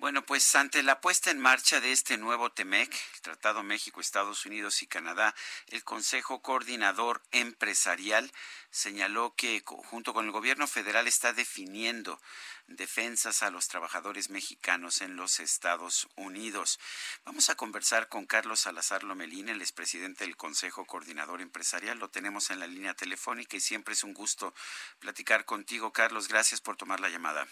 Bueno, pues ante la puesta en marcha de este nuevo TEMEC, el Tratado México, Estados Unidos y Canadá, el Consejo Coordinador Empresarial señaló que junto con el gobierno federal está definiendo defensas a los trabajadores mexicanos en los Estados Unidos. Vamos a conversar con Carlos Salazar Lomelín, el expresidente del Consejo Coordinador Empresarial. Lo tenemos en la línea telefónica y siempre es un gusto platicar contigo. Carlos, gracias por tomar la llamada.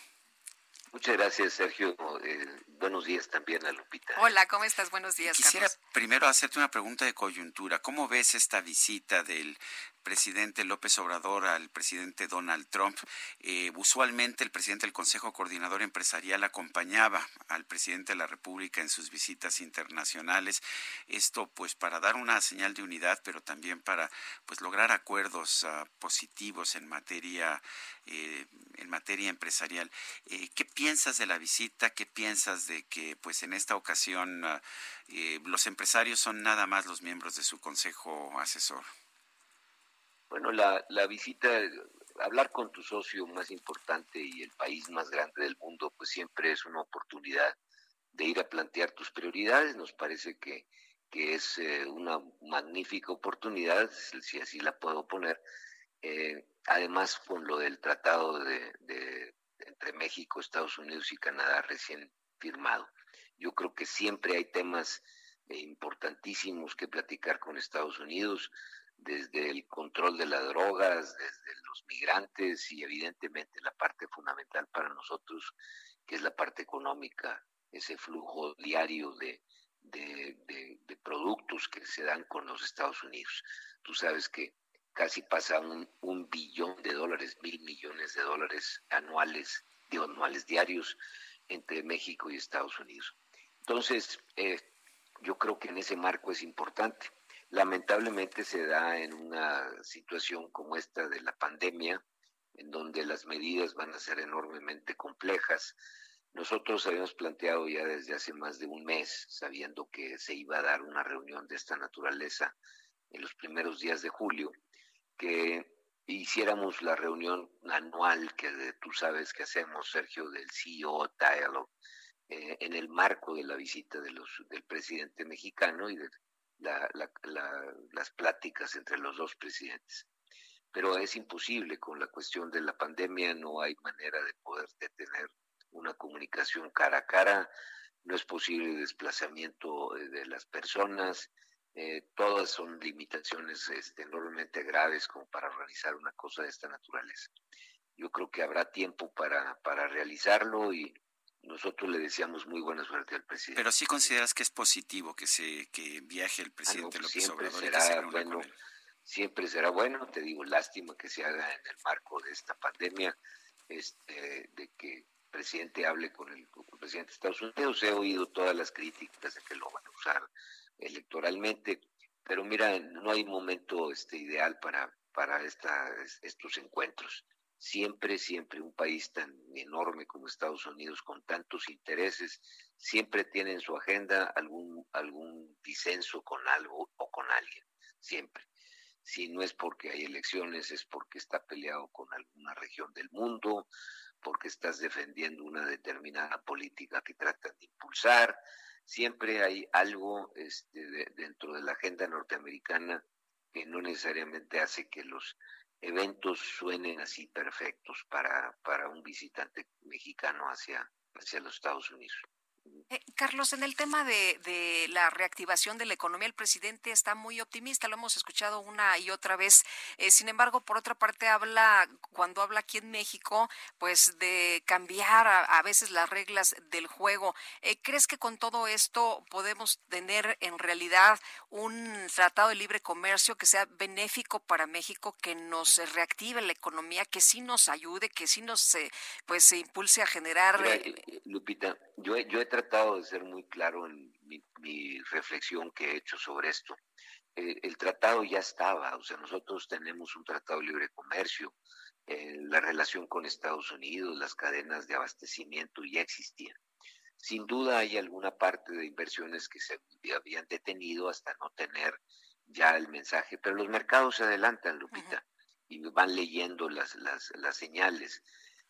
Muchas gracias, Sergio. Eh, buenos días también a Lupita. Hola, ¿cómo estás? Buenos días. Quisiera primero hacerte una pregunta de coyuntura. ¿Cómo ves esta visita del presidente López Obrador al presidente Donald Trump. Eh, usualmente el presidente del Consejo Coordinador Empresarial acompañaba al presidente de la República en sus visitas internacionales. Esto pues para dar una señal de unidad, pero también para pues lograr acuerdos uh, positivos en materia eh, en materia empresarial. Eh, ¿Qué piensas de la visita? ¿Qué piensas de que pues en esta ocasión uh, los empresarios son nada más los miembros de su consejo asesor? Bueno, la, la visita, hablar con tu socio más importante y el país más grande del mundo, pues siempre es una oportunidad de ir a plantear tus prioridades. Nos parece que, que es eh, una magnífica oportunidad, si así la puedo poner. Eh, además, con lo del tratado de, de, entre México, Estados Unidos y Canadá recién firmado. Yo creo que siempre hay temas eh, importantísimos que platicar con Estados Unidos desde el control de las drogas, desde los migrantes y evidentemente la parte fundamental para nosotros, que es la parte económica, ese flujo diario de, de, de, productos que se dan con los Estados Unidos. Tú sabes que casi pasa un, un billón de dólares, mil millones de dólares anuales, digo, anuales diarios entre México y Estados Unidos. Entonces, eh, yo creo que en ese marco es importante lamentablemente se da en una situación como esta de la pandemia, en donde las medidas van a ser enormemente complejas. Nosotros habíamos planteado ya desde hace más de un mes, sabiendo que se iba a dar una reunión de esta naturaleza en los primeros días de julio, que hiciéramos la reunión anual que tú sabes que hacemos, Sergio, del CEO Dialogue, eh, en el marco de la visita del presidente mexicano y del la, las pláticas entre los dos presidentes. Pero es imposible con la cuestión de la pandemia, no hay manera de poder detener una comunicación cara a cara, no es posible desplazamiento eh, de las personas, eh, todas son limitaciones este, enormemente graves como para organizar una cosa de esta naturaleza. Yo creo que habrá tiempo para, para realizarlo y, nosotros le deseamos muy buena suerte al presidente. Pero sí consideras que es positivo que se que viaje el presidente ah, no, siempre será bueno, siempre será bueno, te digo, lástima que se haga en el marco de esta pandemia, este, de que el presidente hable con el, con el presidente de Estados Unidos. He oído todas las críticas de que lo van a usar electoralmente, pero mira, no hay momento este ideal para para esta, estos encuentros siempre, siempre un país tan enorme como Estados Unidos, con tantos intereses, siempre tiene en su agenda algún, algún disenso con algo o con alguien, siempre. Si no es porque hay elecciones, es porque está peleado con alguna región del mundo, porque estás defendiendo una determinada política que tratan de impulsar. Siempre hay algo este, dentro de la agenda norteamericana que no necesariamente hace que los eventos suenen así perfectos para, para un visitante mexicano hacia, hacia los Estados Unidos. Eh, Carlos, en el tema de, la reactivación de la economía, el presidente está muy optimista, lo hemos escuchado una y otra vez. Eh, sin embargo, por otra parte, habla, cuando habla aquí en México, pues de cambiar a, veces las reglas del juego. Eh, ¿Crees que con todo esto podemos tener en realidad un tratado de libre comercio que sea benéfico para México, que nos reactive la economía, que sí nos ayude, que sí nos pues se impulse a generar... Lupita, yo yo he tratado de ser muy claro en mi, reflexión que he hecho sobre esto. Eh, el tratado ya estaba, o sea, nosotros tenemos un tratado de libre comercio, eh, la relación con Estados Unidos, las cadenas de abastecimiento ya existían. Sin duda hay alguna parte de inversiones que se habían detenido hasta no tener ya el mensaje, pero los mercados se adelantan, Lupita, y van leyendo las, las, las señales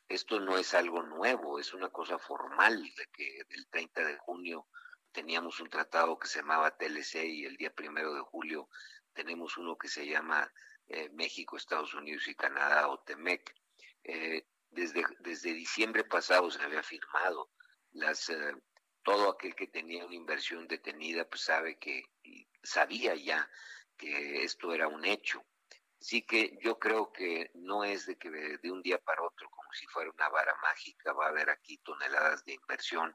esto no es algo nuevo, es una cosa formal de que el 30 de junio teníamos un tratado que se llamaba TLC y el día primero de julio tenemos uno que se llama eh, México, Estados Unidos y Canadá o TEMEC. Eh, desde, desde diciembre pasado se había firmado. Las, eh, todo aquel que tenía una inversión detenida pues sabe que sabía ya que esto era un hecho. Así que yo creo que no es de que de un día para otro, como si fuera una vara mágica, va a haber aquí toneladas de inversión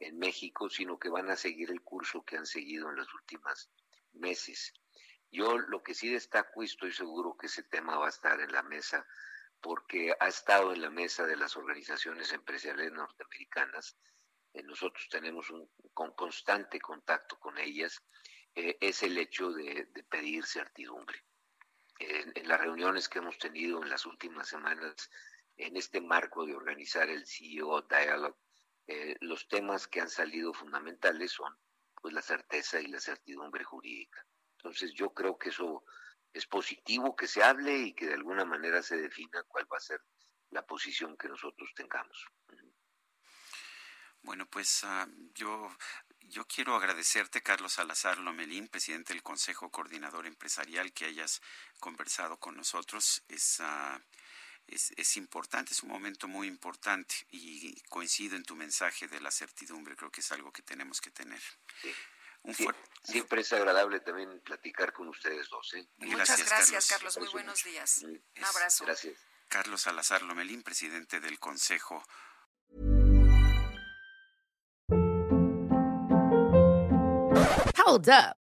en México, sino que van a seguir el curso que han seguido en los últimos meses. Yo lo que sí destaco y estoy seguro que ese tema va a estar en la mesa, porque ha estado en la mesa de las organizaciones empresariales norteamericanas. Eh, nosotros tenemos un con constante contacto con ellas, eh, es el hecho de pedir certidumbre en, las reuniones que hemos tenido en las últimas semanas en este marco de organizar el CEO Dialogue, eh, los temas que han salido fundamentales son pues la certeza y la certidumbre jurídica. Entonces yo creo que eso es positivo que se hable y que de alguna manera se defina cuál va a ser la posición que nosotros tengamos. Bueno, pues ah, yo yo quiero agradecerte, Carlos Salazar Lomelín, presidente del Consejo Coordinador Empresarial, que hayas conversado con nosotros. Es, ah, es, es, importante, es un momento muy importante y coincido en tu mensaje de la certidumbre. Creo que es algo que tenemos que tener. siempre es agradable también platicar con ustedes dos. ¿eh? Muchas gracias, Carlos. Muy buenos días. Un abrazo. Gracias. Carlos Salazar Lomelín, presidente del Consejo Hold up.